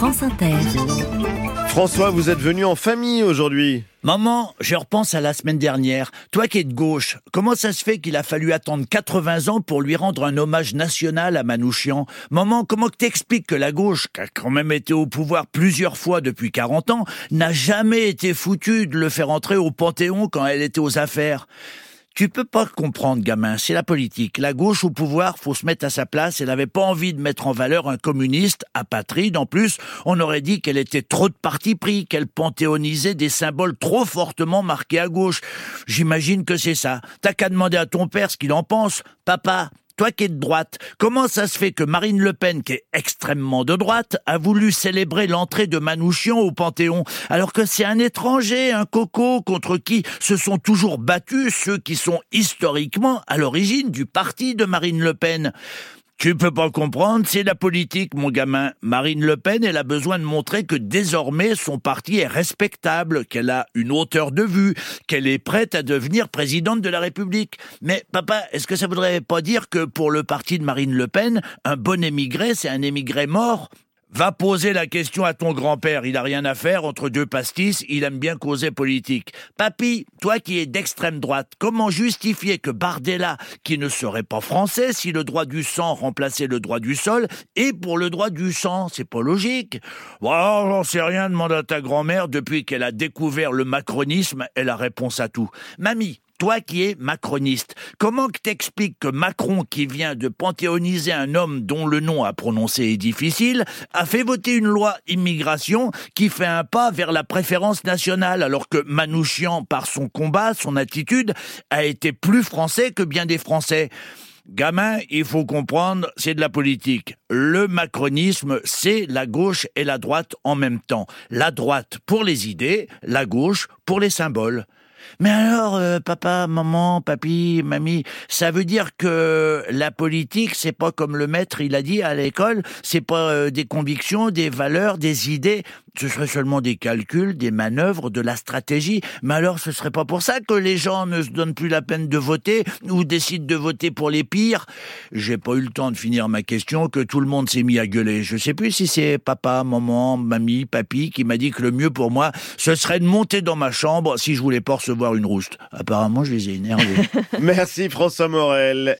France Inter. François, vous êtes venu en famille aujourd'hui. Maman, je repense à la semaine dernière. Toi qui es de gauche, comment ça se fait qu'il a fallu attendre 80 ans pour lui rendre un hommage national à Manouchian? Maman, comment t'expliques que la gauche, qui a quand même été au pouvoir plusieurs fois depuis 40 ans, n'a jamais été foutue de le faire entrer au Panthéon quand elle était aux affaires? Tu peux pas comprendre, gamin, c'est la politique. La gauche au pouvoir, faut se mettre à sa place. Elle n'avait pas envie de mettre en valeur un communiste, apatride. En plus, on aurait dit qu'elle était trop de parti pris, qu'elle panthéonisait des symboles trop fortement marqués à gauche. J'imagine que c'est ça. T'as qu'à demander à ton père ce qu'il en pense. Papa, toi qui es de droite, comment ça se fait que Marine Le Pen, qui est extrêmement de droite, a voulu célébrer l'entrée de Manouchian au Panthéon, alors que c'est un étranger, un coco, contre qui se sont toujours battus ceux qui sont historiquement à l'origine du parti de Marine Le Pen? Tu peux pas comprendre, c'est la politique, mon gamin. Marine Le Pen, elle a besoin de montrer que désormais son parti est respectable, qu'elle a une hauteur de vue, qu'elle est prête à devenir présidente de la République. Mais papa, est-ce que ça voudrait pas dire que pour le parti de Marine Le Pen, un bon émigré, c'est un émigré mort? Va poser la question à ton grand-père, il a rien à faire entre deux pastis, il aime bien causer politique. Papy, toi qui es d'extrême droite, comment justifier que Bardella, qui ne serait pas français si le droit du sang remplaçait le droit du sol, et pour le droit du sang, c'est pas logique. Bon, j'en sais rien, demande à ta grand-mère, depuis qu'elle a découvert le macronisme, elle a réponse à tout. Mamie, toi qui es macroniste, comment t'expliques que Macron, qui vient de panthéoniser un homme dont le nom à prononcer est difficile, a fait voter une loi immigration qui fait un pas vers la préférence nationale, alors que Manouchian, par son combat, son attitude, a été plus français que bien des Français? Gamin, il faut comprendre, c'est de la politique. Le macronisme, c'est la gauche et la droite en même temps. La droite pour les idées, la gauche pour les symboles. Mais alors, euh, papa, maman, papy, mamie, ça veut dire que la politique, c'est pas comme le maître, il a dit à l'école, c'est pas euh, des convictions, des valeurs, des idées, ce serait seulement des calculs, des manœuvres, de la stratégie. Mais alors, ce serait pas pour ça que les gens ne se donnent plus la peine de voter ou décident de voter pour les pires. J'ai pas eu le temps de finir ma question que tout le monde s'est mis à gueuler. Je sais plus si c'est papa, maman, mamie, papy qui m'a dit que le mieux pour moi, ce serait de monter dans ma chambre si je voulais pas recevoir une rouste. Apparemment, je les ai énervés. Merci François Morel.